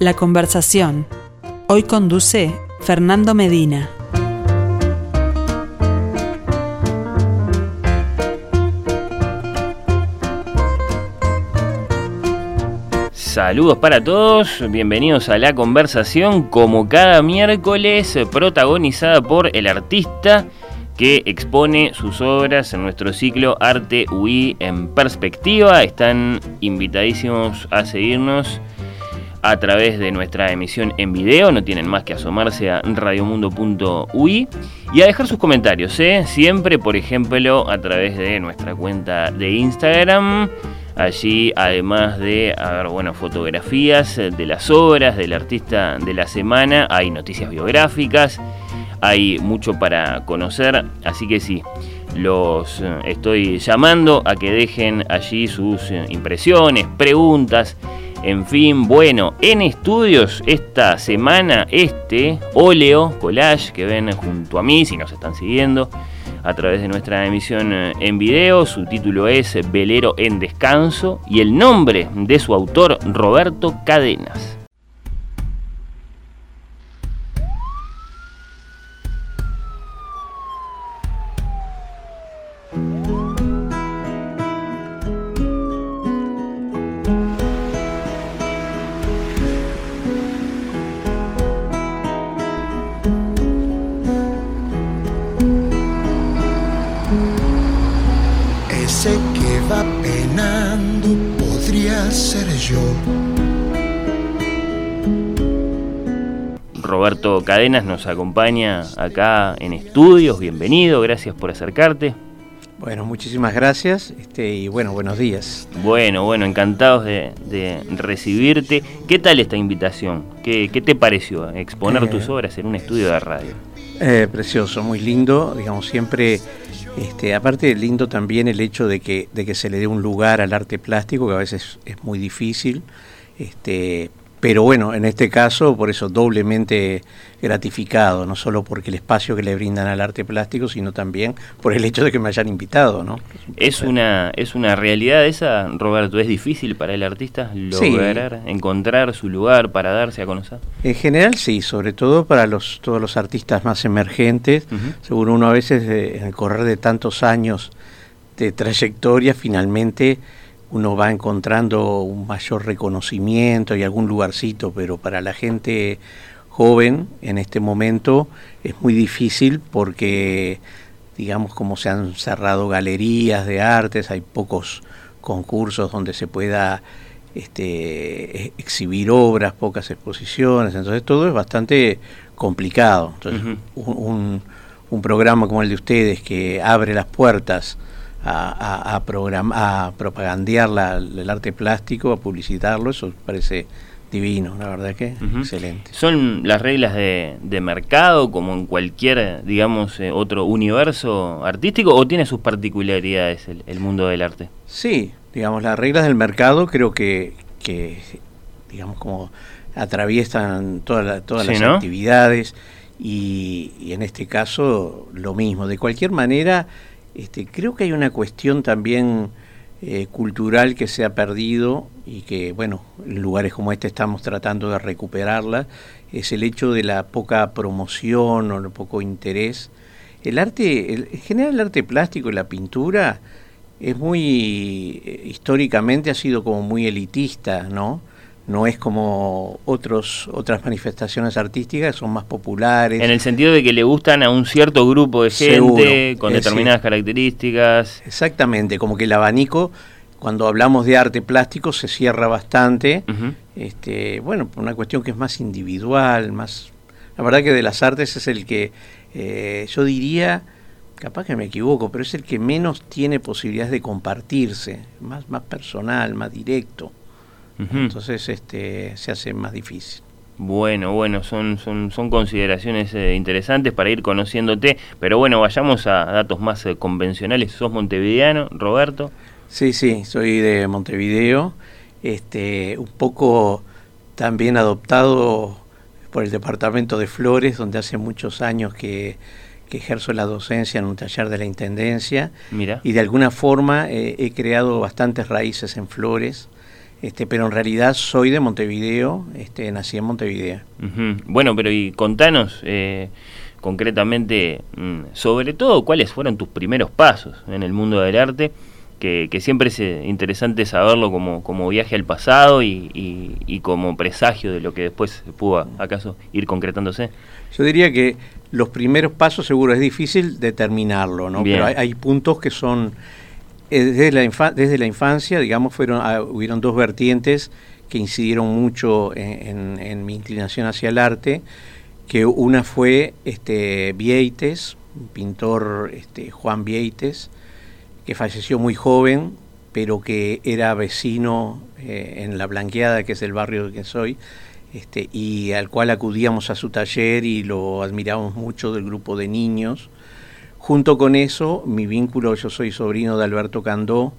La conversación. Hoy conduce Fernando Medina. Saludos para todos, bienvenidos a la conversación como cada miércoles protagonizada por el artista que expone sus obras en nuestro ciclo Arte UI en perspectiva. Están invitadísimos a seguirnos a través de nuestra emisión en video, no tienen más que asomarse a radiomundo.ui y a dejar sus comentarios, ¿eh? siempre por ejemplo a través de nuestra cuenta de Instagram. Allí, además de haber bueno, fotografías de las obras del artista de la semana, hay noticias biográficas, hay mucho para conocer, así que sí, los eh, estoy llamando a que dejen allí sus eh, impresiones, preguntas, en fin, bueno, en estudios esta semana este óleo collage que ven junto a mí, si nos están siguiendo a través de nuestra emisión eh, en video, su título es Velero en Descanso y el nombre de su autor Roberto Cadenas. Roberto Cadenas nos acompaña acá en estudios. Bienvenido, gracias por acercarte. Bueno, muchísimas gracias este, y bueno, buenos días. Bueno, bueno, encantados de, recibirte. ¿Qué tal esta invitación? ¿Qué, te pareció exponer tus eh, obras en un estudio de radio? Eh, precioso, muy lindo, digamos, siempre, este, aparte lindo también el hecho de que, de que se le dé un lugar al arte plástico, que a veces es muy difícil, este, pero bueno, en este caso, por eso doblemente gratificado, no solo porque el espacio que le brindan al arte plástico, sino también por el hecho de que me hayan invitado, ¿no? Es una, es una realidad esa, Roberto, es difícil para el artista lograr encontrar su lugar para darse a conocer. En general sí, sobre todo para los, todos los artistas más emergentes, seguro uno a veces en el correr de tantos años de trayectoria, finalmente uno va encontrando un mayor reconocimiento y algún lugarcito, pero para la gente joven en este momento es muy difícil porque, digamos, como se han cerrado galerías de artes, hay pocos concursos donde se pueda este, e-, exhibir obras, pocas exposiciones, entonces todo es bastante complicado. Entonces, un, un programa como el de ustedes que abre las puertas a, a, a propagandear el arte plástico, a publicitarlo, eso parece divino, la verdad que excelente. ¿Son las reglas de, mercado como en cualquier, digamos, eh, otro universo artístico o tiene sus particularidades el, mundo del arte? Sí, digamos, las reglas del mercado creo que, que digamos, como atraviesan todas las actividades y, y en este caso lo mismo. De cualquier manera, este, creo que hay una cuestión también eh, cultural que se ha perdido y que, bueno, en lugares como este estamos tratando de recuperarla, es el hecho de la poca promoción o el poco interés. El arte, en general el arte plástico y la pintura es muy, eh, históricamente ha sido como muy elitista, ¿no? No es como otros otras manifestaciones artísticas, son más populares. En el sentido de que le gustan a un cierto grupo de gente con determinadas características. Exactamente, como que el abanico, cuando hablamos de arte plástico, se cierra bastante. este, bueno, por una cuestión que es más individual, más... La verdad que de las artes es el que, eh, yo diría, capaz que me equivoco, pero es el que menos tiene posibilidades de compartirse, más, más personal, más directo. Entonces este, se hace más difícil. Bueno, bueno, son, son, son consideraciones eh, interesantes para ir conociéndote, pero bueno, vayamos a datos más eh, convencionales. ¿Sos montevideano, Roberto? Sí, sí, soy de Montevideo, este, un poco también adoptado por el departamento de Flores, donde hace muchos años que, ejerzo la docencia en un taller de la Intendencia. Mira. Y de alguna forma eh, he creado bastantes raíces en Flores este, pero en realidad soy de Montevideo, este, nací en Montevideo. Bueno, pero y contanos eh, concretamente, mm, sobre todo, cuáles fueron tus primeros pasos en el mundo del arte, que, siempre es eh, interesante saberlo como, como viaje al pasado y, como presagio de lo que después pudo acaso ir concretándose. Yo diría que los primeros pasos seguro es difícil determinarlo, ¿no? Pero hay puntos que son desde la, infancia, digamos, fueron, ah, hubieron dos vertientes que incidieron mucho en, mi inclinación hacia el arte, que una fue este, Vieites, pintor este, Juan Vieites, que falleció muy joven, pero que era vecino eh, en La Blanqueada, que es el barrio que soy, este, y al cual acudíamos a su taller y lo admirábamos mucho del grupo de niños. Junto con eso, mi vínculo, yo soy sobrino de Alberto Candó,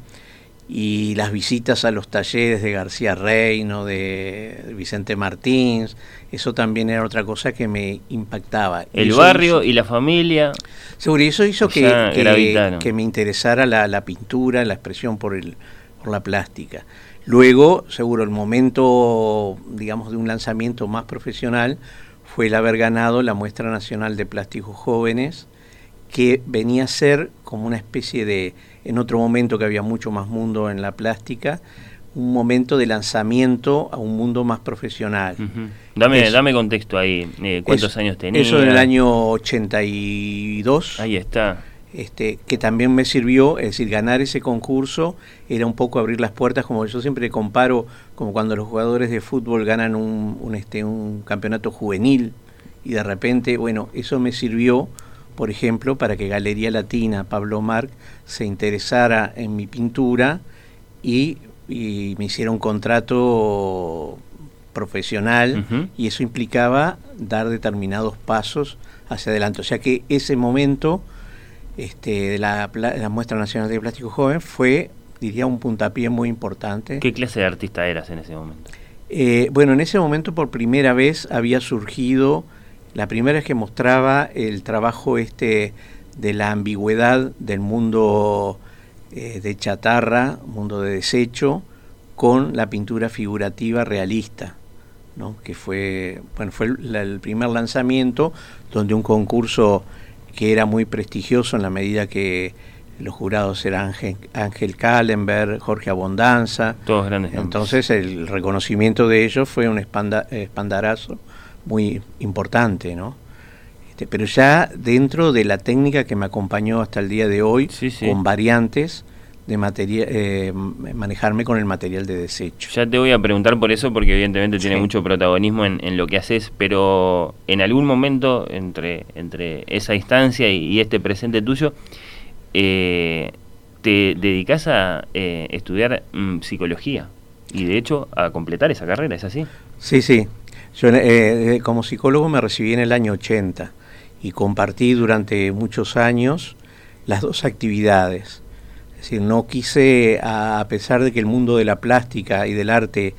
y las visitas a los talleres de García Reino, de Vicente Martins, eso también era otra cosa que me impactaba. El barrio y la familia. Seguro, y eso hizo que, que, me interesara la, pintura, la expresión por, el, por la plástica. Luego, seguro, el momento, digamos, de un lanzamiento más profesional fue el haber ganado la Muestra Nacional de Plásticos Jóvenes, que venía a ser como una especie de, en otro momento que había mucho más mundo en la plástica, un momento de lanzamiento a un mundo más profesional. dame, dame contexto ahí, eh, ¿cuántos años tenía? Eso en el año 82. Ahí está. Este, que también me sirvió, es decir, ganar ese concurso era un poco abrir las puertas, como yo siempre comparo, como cuando los jugadores de fútbol ganan un, un, este, un campeonato juvenil y de repente, bueno, eso me sirvió por ejemplo, para que Galería Latina, Pablo Marc, se interesara en mi pintura y, me hiciera un contrato profesional y eso implicaba dar determinados pasos hacia adelante. O sea que ese momento este, de la, Muestra Nacional de Plástico Joven fue, diría, un puntapié muy importante. ¿Qué clase de artista eras en ese momento? Eh, bueno, en ese momento por primera vez había surgido la primera es que mostraba el trabajo este de la ambigüedad del mundo eh, de chatarra, mundo de desecho, con la pintura figurativa realista, ¿no? que fue, bueno, fue el, primer lanzamiento donde un concurso que era muy prestigioso en la medida que los jurados eran Ángel, Ángel Kallenberg, Jorge Abondanza. Todos grandes. Entonces el reconocimiento de ellos fue un espandarazo muy importante, ¿no? Este, pero ya dentro de la técnica que me acompañó hasta el día de hoy, con variantes de materia, eh, manejarme con el material de desecho. Ya te voy a preguntar por eso, porque evidentemente tiene mucho protagonismo en, lo que haces, pero en algún momento entre, entre esa instancia y, este presente tuyo, eh, te dedicas a eh, estudiar mm, psicología y de hecho a completar esa carrera, ¿es así? Sí, sí, yo eh, eh, como psicólogo me recibí en el año 80 y compartí durante muchos años las dos actividades. Es decir, no quise, a, pesar de que el mundo de la plástica y del arte,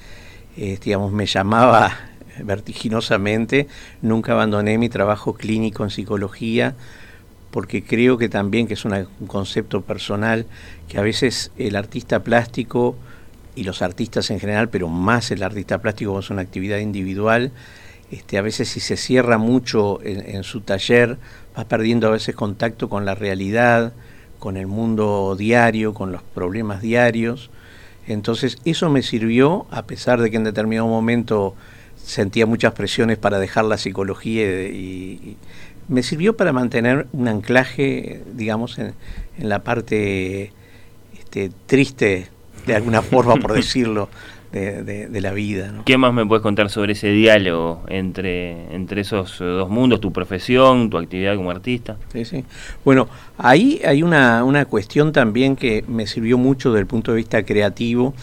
eh, digamos, me llamaba vertiginosamente, nunca abandoné mi trabajo clínico en psicología, porque creo que también que es un concepto personal, que a veces el artista plástico y los artistas en general, pero más el artista plástico es una actividad individual, este, a veces si se cierra mucho en, su taller, va perdiendo a veces contacto con la realidad, con el mundo diario, con los problemas diarios. Entonces eso me sirvió, a pesar de que en determinado momento sentía muchas presiones para dejar la psicología y, me sirvió para mantener un anclaje, digamos, en, en la parte este, triste de alguna forma, por decirlo, de, la vida. ¿Qué más me puedes contar sobre ese diálogo entre, entre esos dos mundos, tu profesión, tu actividad como artista? Sí, sí. Bueno, ahí hay una, una cuestión también que me sirvió mucho desde el punto de vista creativo,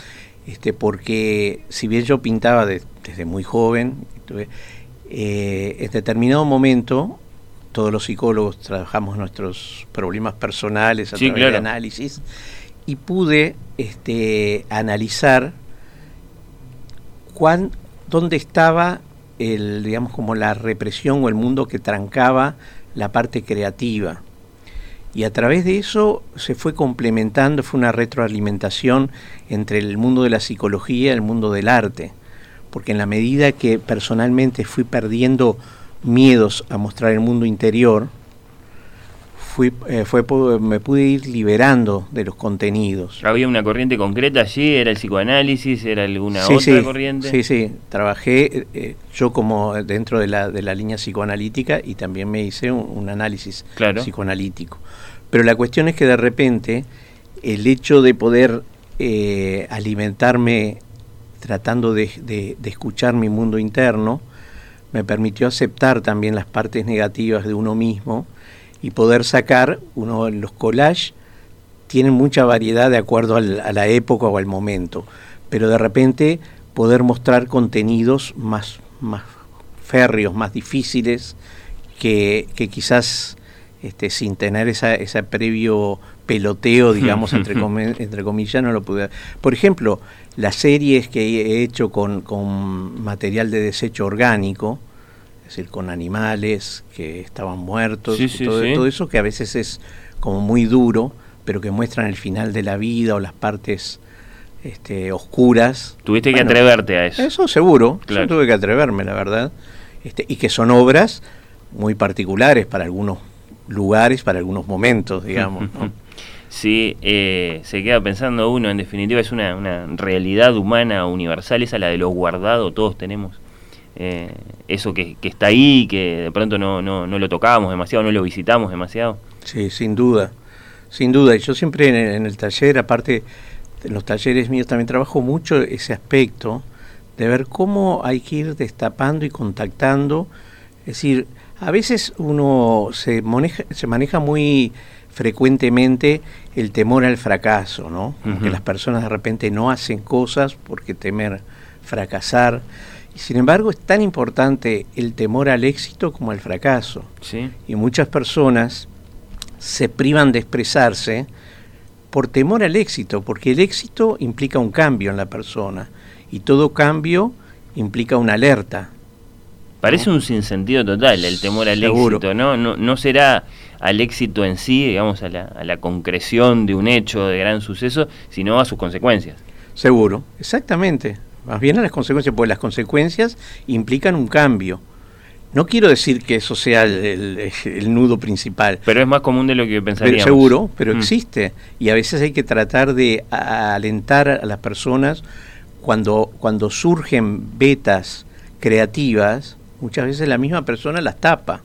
este, porque si bien yo pintaba desde muy joven, eh, en determinado momento todos los psicólogos trabajamos nuestros problemas personales a través de análisis y pude este, analizar cuán, dónde estaba el, digamos, como la represión o el mundo que trancaba la parte creativa. Y a través de eso se fue complementando, fue una retroalimentación entre el mundo de la psicología y el mundo del arte. Porque en la medida que personalmente fui perdiendo miedos a mostrar el mundo interior, fui, eh, fue, me pude ir liberando de los contenidos. ¿Había una corriente concreta allí? ¿Era el psicoanálisis? ¿Era alguna otra corriente? Sí, sí, trabajé eh, yo como dentro de la, de la línea psicoanalítica y también me hice un, análisis psicoanalítico. Pero la cuestión es que de repente el hecho de poder eh, alimentarme tratando de, de, de escuchar mi mundo interno, me permitió aceptar también las partes negativas de uno mismo y poder sacar, uno los collages tienen mucha variedad de acuerdo a la época o al momento, pero de repente poder mostrar contenidos más, más férreos, más difíciles, que, quizás este, sin tener esa, ese previo peloteo, digamos, entre, entre comillas, no lo pude. Por ejemplo, las series que he hecho con, con material de desecho orgánico, es decir, con animales que estaban muertos, todo, eso que a veces es como muy duro, pero que muestran el final de la vida o las partes este, oscuras. Tuviste que atreverte a eso. Eso seguro, yo tuve que atreverme, la verdad. Este, y que son obras muy particulares para algunos lugares, para algunos momentos, digamos. Sí, eh, se queda pensando uno, en definitiva es una, una realidad humana universal, esa la de lo guardado, todos tenemos eh, eso que, está ahí, que de pronto no, no, no, lo tocábamos demasiado, no lo visitamos demasiado. Sí, sin duda, sin duda. Y yo siempre en el, taller, aparte en los talleres míos, también trabajo mucho ese aspecto de ver cómo hay que ir destapando y contactando. Es decir, a veces uno se maneja, se maneja muy frecuentemente el temor al fracaso, ¿no? Que las personas de repente no hacen cosas porque temer fracasar. Sin embargo, es tan importante el temor al éxito como al fracaso. Y muchas personas se privan de expresarse por temor al éxito, porque el éxito implica un cambio en la persona y todo cambio implica una alerta. Parece un sinsentido total el temor al éxito, ¿no? ¿no? No será al éxito en sí, digamos, a la, a la concreción de un hecho de gran suceso, sino a sus consecuencias. Seguro, exactamente más bien a las consecuencias, porque las consecuencias implican un cambio. No quiero decir que eso sea el, nudo principal. Pero es más común de lo que pensaríamos. Pero seguro, pero mm. existe. Y a veces hay que tratar de alentar a las personas cuando, cuando surgen vetas creativas, muchas veces la misma persona las tapa.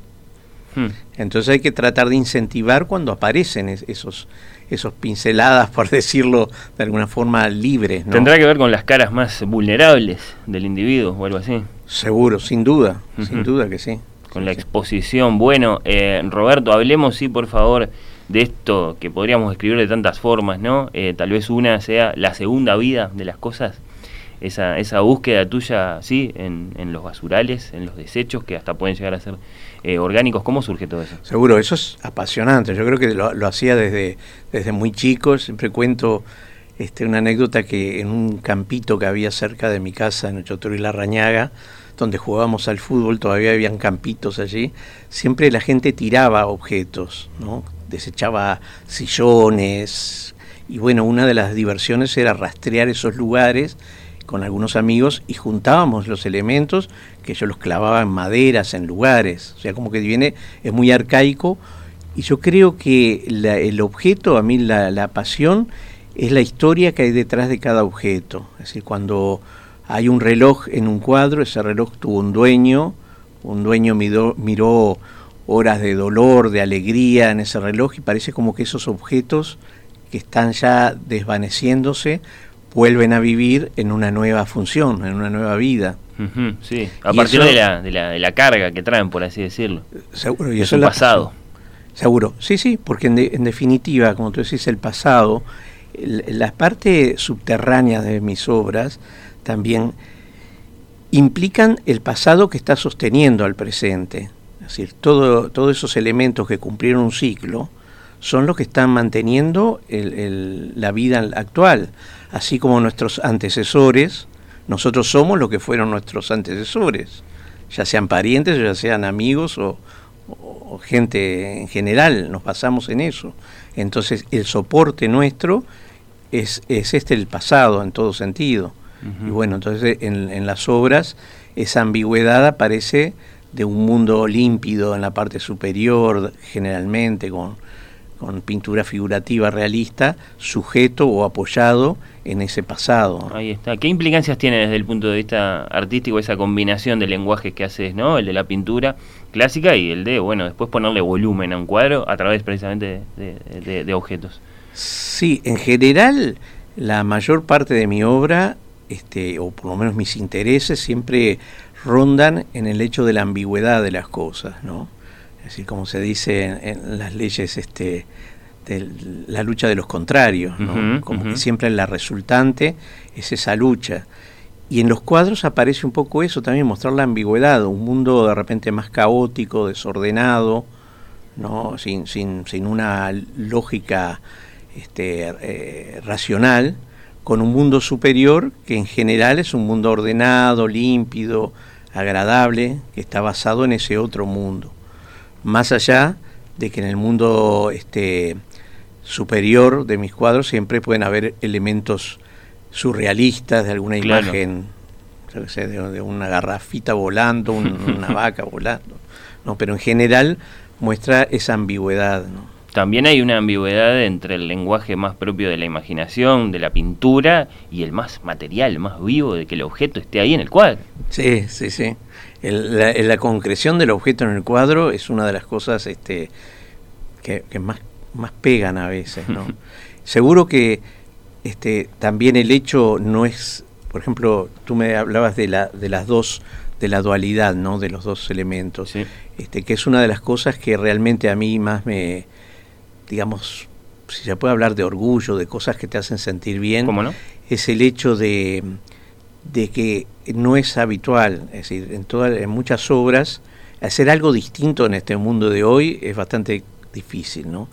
Hmm. Entonces hay que tratar de incentivar cuando aparecen esos, esos pinceladas, por decirlo de alguna forma, libres. ¿Tendrá que ver con las caras más vulnerables del individuo o algo así? Seguro, sin duda, sin duda que sí. Con la exposición. Bueno, eh, Roberto, hablemos, sí, por favor, de esto que podríamos escribir de tantas formas, ¿no? Eh, tal vez una sea la segunda vida de las cosas. Esa, esa búsqueda tuya, sí, en, en los basurales, en los desechos, que hasta pueden llegar a ser eh, orgánicos. ¿Cómo surge todo eso? Seguro, eso es apasionante. Yo creo que lo, hacía desde, desde muy chico. Siempre cuento este, una anécdota que en un campito que había cerca de mi casa, en Ochotoro y La Rañaga, donde jugábamos al fútbol, todavía habían campitos allí, siempre la gente tiraba objetos, ¿no? desechaba sillones, y bueno, una de las diversiones era rastrear esos lugares con algunos amigos y juntábamos los elementos que yo los clavaba en maderas, en lugares, o sea, como que viene, es muy arcaico, y yo creo que el objeto, a mí la, la, pasión, es la historia que hay detrás de cada objeto, es decir, cuando hay un reloj en un cuadro, ese reloj tuvo un dueño, un dueño miró horas de dolor, de alegría en ese reloj, y parece como que esos objetos que están ya desvaneciéndose, vuelven a vivir en una nueva función, en una nueva vida. sí, a partir de, la, de, la, de, la, carga que traen, por así decirlo. Seguro, y eso es el pasado. Seguro, sí, sí, porque en, en, definitiva, como tú decís, el pasado, las partes subterráneas de mis obras también implican el pasado que está sosteniendo al presente. Es decir, todo, todos esos elementos que cumplieron un ciclo son los que están manteniendo el, el, la vida actual así como nuestros antecesores, nosotros somos lo que fueron nuestros antecesores, ya sean parientes, ya sean amigos o, o gente en general, nos basamos en eso. Entonces el soporte nuestro es, es este el pasado en todo sentido. Y bueno, entonces en, en, las obras esa ambigüedad aparece de un mundo límpido en la parte superior, generalmente con, con pintura figurativa realista, sujeto o apoyado en ese pasado. Ahí está. ¿Qué implicancias tiene desde el punto de vista artístico esa combinación de lenguajes que haces, ¿no? El de la pintura clásica y el de, bueno, después ponerle volumen a un cuadro a través precisamente de, objetos. Sí, en general la mayor parte de mi obra, este, o por lo menos mis intereses, siempre rondan en el hecho de la ambigüedad de las cosas, ¿no? Es decir, como se dice en, las leyes este, de la lucha de los contrarios, ¿no? como que siempre la resultante es esa lucha. Y en los cuadros aparece un poco eso, también mostrar la ambigüedad, un mundo de repente más caótico, desordenado, ¿no? sin, sin, sin una lógica este, eh, racional, con un mundo superior que en general es un mundo ordenado, límpido, agradable, que está basado en ese otro mundo. Más allá de que en el mundo este, superior de mis cuadros siempre pueden haber elementos surrealistas de alguna imagen, de, una garrafita volando, una vaca volando, no, pero en general muestra esa ambigüedad, ¿no? También hay una ambigüedad entre el lenguaje más propio de la imaginación, de la pintura, y el más material, más vivo, de que el objeto esté ahí en el cuadro. Sí, sí, sí. La, concreción del objeto en el cuadro es una de las cosas este, que, más, más pegan a veces, ¿no? Seguro que este, también el hecho no es, por ejemplo, tú me hablabas de, la, de las dos, de la dualidad, ¿no? De los dos elementos, este, que es una de las cosas que realmente a mí más me, digamos, si se puede hablar de orgullo, de cosas que te hacen sentir bien, ¿Cómo no? es el hecho de, de que no es habitual, es decir, en, todas, en muchas obras, hacer algo distinto en este mundo de hoy es bastante difícil, ¿no?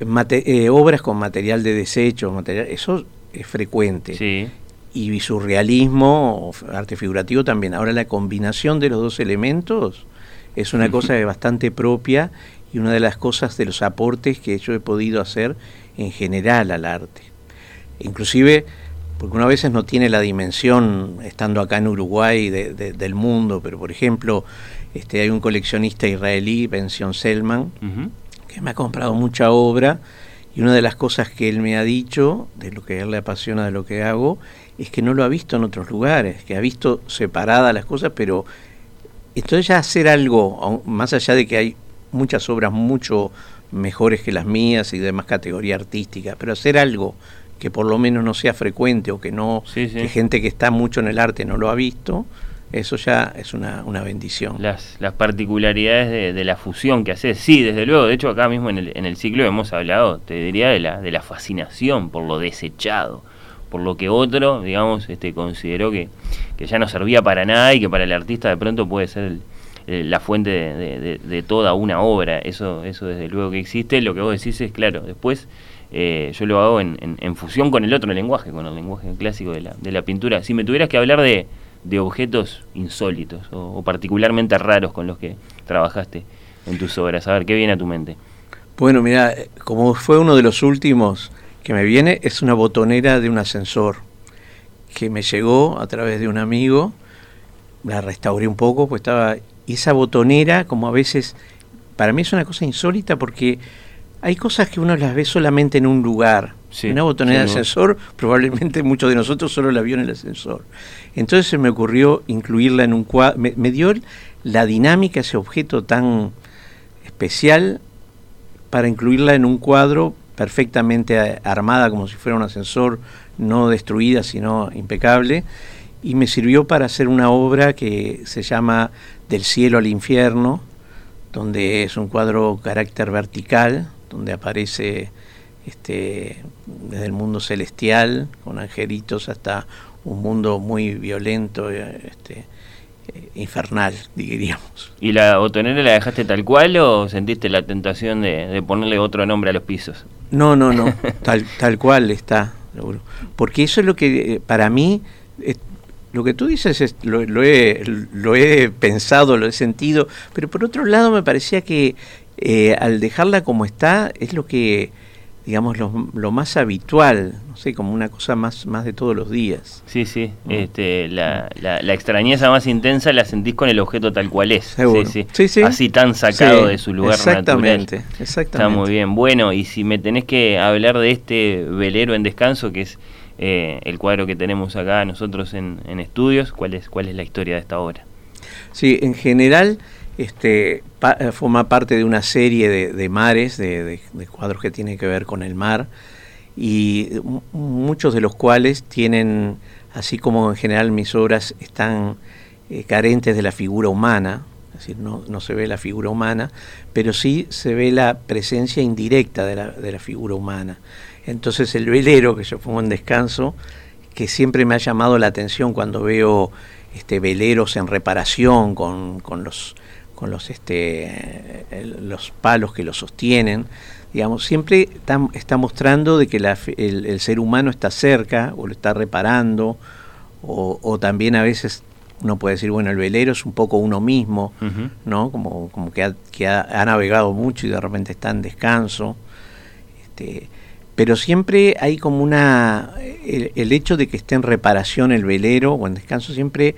Eh, obras con material de desecho, material, eso es frecuente. Sí. Y surrealismo, arte figurativo también. Ahora la combinación de los dos elementos es una cosa bastante propia y una de las cosas de los aportes que yo he podido hacer en general al arte. Inclusive, porque una veces no tiene la dimensión, estando acá en Uruguay, del mundo, pero por ejemplo, este, hay un coleccionista israelí, Bención Selman, que me ha comprado mucha obra y una de las cosas que él me ha dicho, de lo que a él le apasiona de lo que hago, es que no lo ha visto en otros lugares, que ha visto separadas las cosas, pero entonces ya hacer algo, más allá de que hay muchas obras mucho mejores que las mías y de más categoría artística, pero hacer algo que por lo menos no sea frecuente o que no que gente que está mucho en el arte no lo ha visto, eso ya es una, una bendición. Las, las particularidades de, la fusión que haces, sí, desde luego, de hecho acá mismo en el, en el ciclo hemos hablado, te diría, de la, de la fascinación por lo desechado, por lo que otro, digamos, este consideró que, que ya no servía para nada y que para el artista de pronto puede ser el, la fuente de, toda una obra, eso, eso desde luego que existe, lo que vos decís es claro, después eh, yo lo hago en, en, fusión con el otro lenguaje, con el lenguaje clásico de la, de la pintura. Si me tuvieras que hablar de, de objetos insólitos o, particularmente raros con los que trabajaste en tus obras, a ver, ¿qué viene a tu mente? Bueno, mira, como fue uno de los últimos que me viene, es una botonera de un ascensor que me llegó a través de un amigo, la restauré un poco, pues estaba y esa botonera, como a veces, para mí es una cosa insólita porque hay cosas que uno las ve solamente en un lugar. una botonera de ascensor, probablemente muchos de nosotros solo la vio en el ascensor. Entonces se me ocurrió incluirla en un cuadro, me, dio la dinámica, ese objeto tan especial, para incluirla en un cuadro perfectamente armada, como si fuera un ascensor, no destruida, sino impecable y me sirvió para hacer una obra que se llama Del cielo al infierno, donde es un cuadro carácter vertical, donde aparece este, desde el mundo celestial, con angelitos, hasta un mundo muy violento, este, eh, infernal, diríamos. ¿Y la botonera la dejaste tal cual o sentiste la tentación de, ponerle otro nombre a los pisos? No, no, no, tal, tal cual está, Porque eso es lo que eh, para mí lo que tú dices es, lo, he, lo, he, pensado, lo he sentido, pero por otro lado me parecía que eh, al dejarla como está es lo que digamos, lo, lo, más habitual, no sé, como una cosa más, más de todos los días. Sí, sí, este, la, la, extrañeza más intensa la sentís con el objeto tal cual es. Sí, sí. Así tan sacado de su lugar exactamente, natural. Exactamente, Está muy bien. Bueno, y si me tenés que hablar de este velero en descanso, que es eh, el cuadro que tenemos acá nosotros en, en estudios, ¿cuál es, ¿cuál es la historia de esta obra? Sí, en general este, eh, forma parte de una serie de, mares, de, cuadros que tienen que ver con el mar, y muchos de los cuales tienen, así como en general mis obras están eh, carentes de la figura humana, es decir, no, no, se ve la figura humana, pero sí se ve la presencia indirecta de la, de la figura humana. Entonces el velero que yo pongo en descanso, que siempre me ha llamado la atención cuando veo este, veleros en reparación con, con los con los, este, los palos que lo sostienen, digamos, siempre está, mostrando de que el, ser humano está cerca o lo está reparando, o, también a veces uno puede decir, bueno, el velero es un poco uno mismo, ¿no? Como, como que, ha, navegado mucho y de repente está en descanso. Este, pero siempre hay como una, el, el, hecho de que esté en reparación el velero o en descanso siempre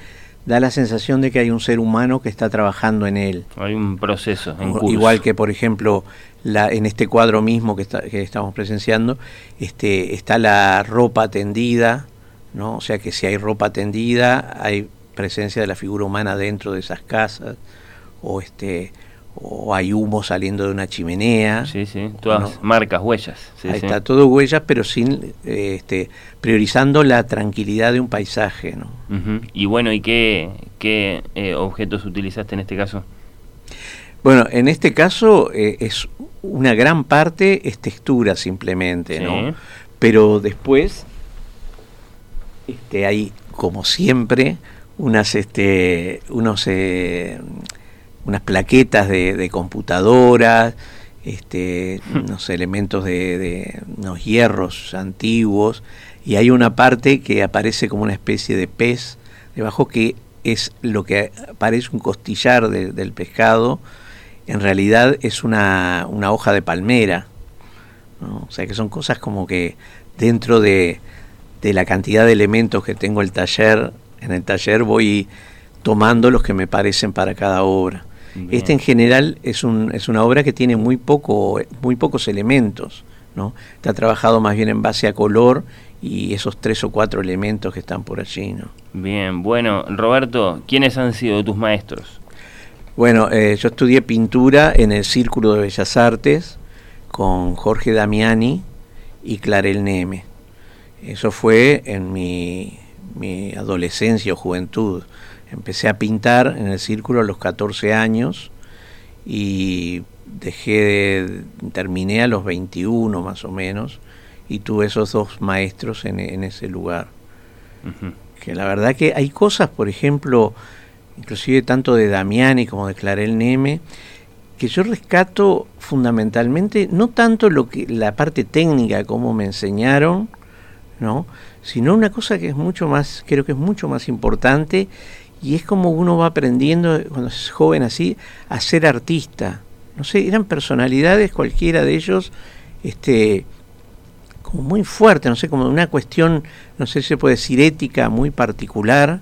da la sensación de que hay un ser humano que está trabajando en él. Hay un proceso en curso. Igual que, por ejemplo, la, en este cuadro mismo que, que estamos presenciando, este, está la ropa tendida, ¿no? O sea que si hay ropa tendida, hay presencia de la figura humana dentro de esas casas, o este o hay humo saliendo de una chimenea. Sí, sí, todas marcas, huellas. Ahí está, todo huellas, pero sin este, priorizando la tranquilidad de un paisaje. ¿no? Y bueno, ¿y qué, qué eh, objetos utilizaste en este caso? Bueno, en este caso eh, es una gran parte es textura simplemente, ¿no? Pero después este, hay, como siempre, unas, este, unos eh, unas plaquetas de, computadoras, este, unos elementos de, unos hierros antiguos, y hay una parte que aparece como una especie de pez debajo que es lo que parece un costillar del pescado, en realidad es una, una hoja de palmera. O sea que son cosas como que dentro de, de la cantidad de elementos que tengo el taller, en el taller voy tomando los que me parecen para cada obra. Este en general es, un, es una obra que tiene muy, poco, muy pocos elementos. ¿no? Está trabajado más bien en base a color y esos tres o cuatro elementos que están por allí. ¿no? Bien, bueno, Roberto, ¿quiénes han sido tus maestros? Bueno, eh, yo estudié pintura en el Círculo de Bellas Artes con Jorge Damiani y Clarel Neme. Eso fue en mi, mi adolescencia o juventud. Empecé a pintar en el círculo a los 14 años y dejé, terminé a los 21 más o menos y tuve esos dos maestros en, ese lugar. Que la verdad que hay cosas, por ejemplo, inclusive tanto de Damiani como de Clarel Neme, que yo rescato fundamentalmente no tanto lo que la parte técnica como me enseñaron, ¿no? sino una cosa que es mucho más, creo que es mucho más importante y es como uno va aprendiendo cuando es joven así a ser artista. No sé, eran personalidades cualquiera de ellos, este, como muy fuerte, no sé, como una cuestión, no sé si se puede decir ética muy particular.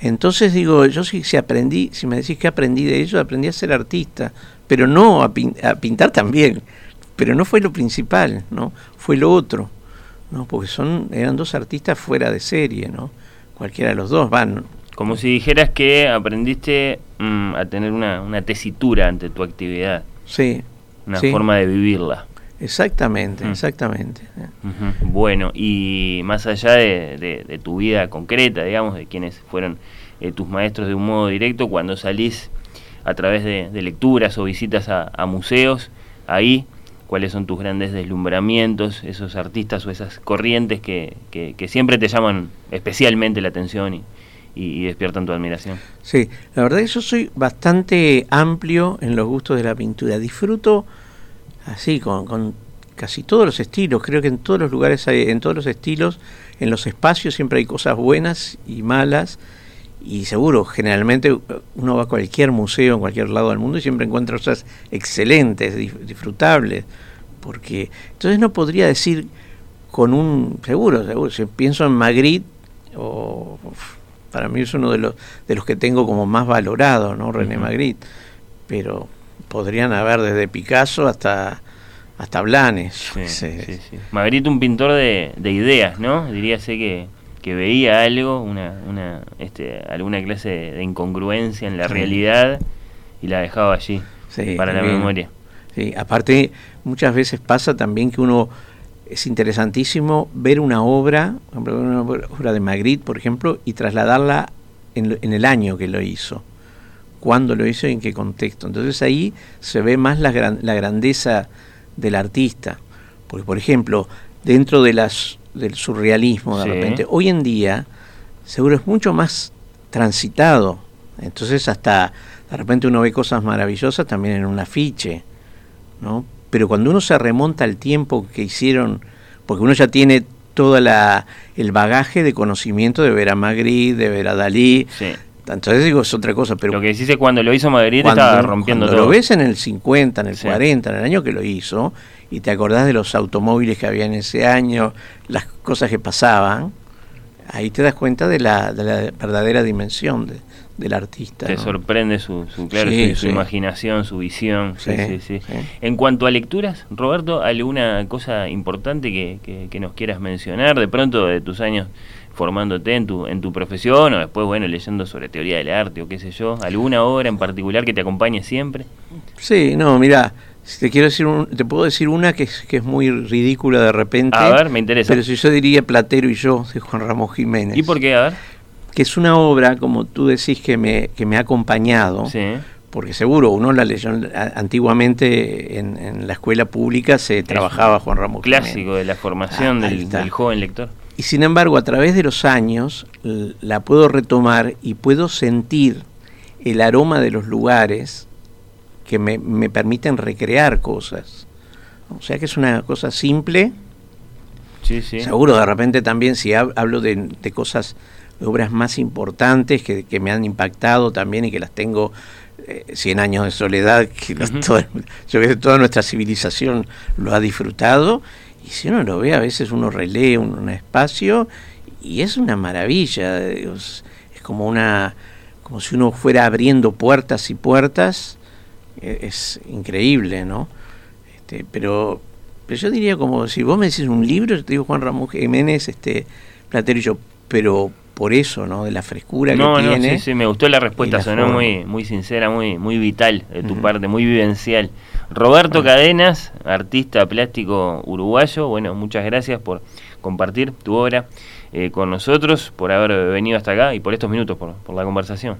Entonces digo, yo sí si aprendí, si me decís que aprendí de ellos, aprendí a ser artista, pero no a, a pintar también, pero no fue lo principal, ¿no? Fue lo otro, ¿no? Porque son, eran dos artistas fuera de serie, ¿no? Cualquiera de los dos van, como si dijeras que aprendiste mm, a tener una, tesitura ante tu actividad. Sí. Una forma de vivirla. Exactamente, mm. exactamente. Bueno, y más allá de, tu vida concreta, digamos, de quienes fueron eh, tus maestros de un modo directo, cuando salís a través de, lecturas o visitas a, museos, ahí, cuáles son tus grandes deslumbramientos, esos artistas o esas corrientes que, que, que siempre te llaman especialmente la atención y, y, despiertan tu admiración. Sí, la verdad es que yo soy bastante amplio en los gustos de la pintura. Disfruto así, con, casi todos los estilos, creo que en todos los lugares hay, en todos los estilos, en los espacios siempre hay cosas buenas y malas, y seguro, generalmente uno va a cualquier museo en cualquier lado del mundo y siempre encuentra cosas excelentes, disfrutables, porque entonces no podría decir con un seguro, seguro, si pienso en Magritte, o, para mí es uno de los, de los que tengo como más valorado, ¿no? René Magritte, pero podrían haber desde Picasso hasta hasta Blanes. Magritte un pintor de, de ideas, ¿no? Diríase que que veía algo, una, una, este, alguna clase de incongruencia en la realidad y la dejaba allí para la memoria. Sí, aparte muchas veces pasa también que uno es interesantísimo ver una obra, una obra de Magritte, por ejemplo, y trasladarla en, en el año que lo hizo, cuándo lo hizo y en qué contexto. Entonces ahí se ve más la, la grandeza del artista. Porque, por ejemplo, dentro de las del surrealismo de repente. Hoy en día, seguro es mucho más transitado. Entonces hasta de repente uno ve cosas maravillosas también en un afiche, ¿no? Pero cuando uno se remonta al tiempo que hicieron, porque uno ya tiene todo la, el bagaje de conocimiento de ver a Magritte, de ver a Dalí, entonces digo, es otra cosa. Pero lo que cuando lo hizo Magritte estaba rompiendo cuando lo ves en el 50, en el 40, en el año que lo hizo, y te acordás de los automóviles que había en ese año, las cosas que pasaban, ahí te das cuenta de la, de la verdadera dimensión de, del artista. Te sorprende su, su, claro, su, imaginación, su visión. En cuanto a lecturas, Roberto, ¿alguna cosa importante que, que nos quieras mencionar de pronto de tus años formándote en tu, en tu profesión o después, bueno, leyendo sobre teoría del arte o qué sé yo? ¿Alguna obra en particular que te acompañe siempre? Sí, no, mira, te quiero decir, te puedo decir una que es, que es muy ridícula de repente. A ver, me interesa. Pero si yo diría Platero y yo, de Juan Ramón Jiménez. ¿Y por qué? A ver. Que es una obra, como tú decís, que me, que me ha acompañado. Sí. Porque seguro, uno la leyó antiguamente en, la escuela pública, se trabajaba Juan Ramón Clásico de la formación ah, del joven lector. Y sin embargo, a través de los años la puedo retomar y puedo sentir el aroma de los lugares que me, permiten recrear cosas. O sea que es una cosa simple. Sí, sí. Seguro, de repente también si hablo de, cosas, de obras más importantes que, me han impactado también y que las tengo eh, Cien años de soledad, que yo creo que toda nuestra civilización lo ha disfrutado y si uno lo ve, a veces uno relee un, espacio y es una maravilla. Es, como una como si uno fuera abriendo puertas y puertas. E, es, increíble, ¿no? Este, pero, pero yo diría como si vos me decís un libro, yo te digo Juan Ramón Jiménez, este, Platero y yo, pero por eso, ¿no? De la frescura que tiene. No, sí, sí, me gustó la respuesta, sonó muy, muy sincera, muy, muy vital de tu parte, muy vivencial. Roberto Cadenas, artista plástico uruguayo, bueno, muchas gracias por compartir tu obra eh, con nosotros, por haber venido hasta acá y por estos minutos, por, la conversación.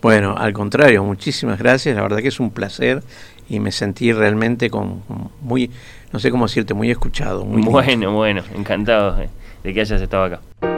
Bueno, al contrario, muchísimas gracias, la verdad que es un placer y me sentí realmente con, muy, no sé cómo decirte, muy escuchado. Muy bueno, bueno, encantado de que hayas estado acá.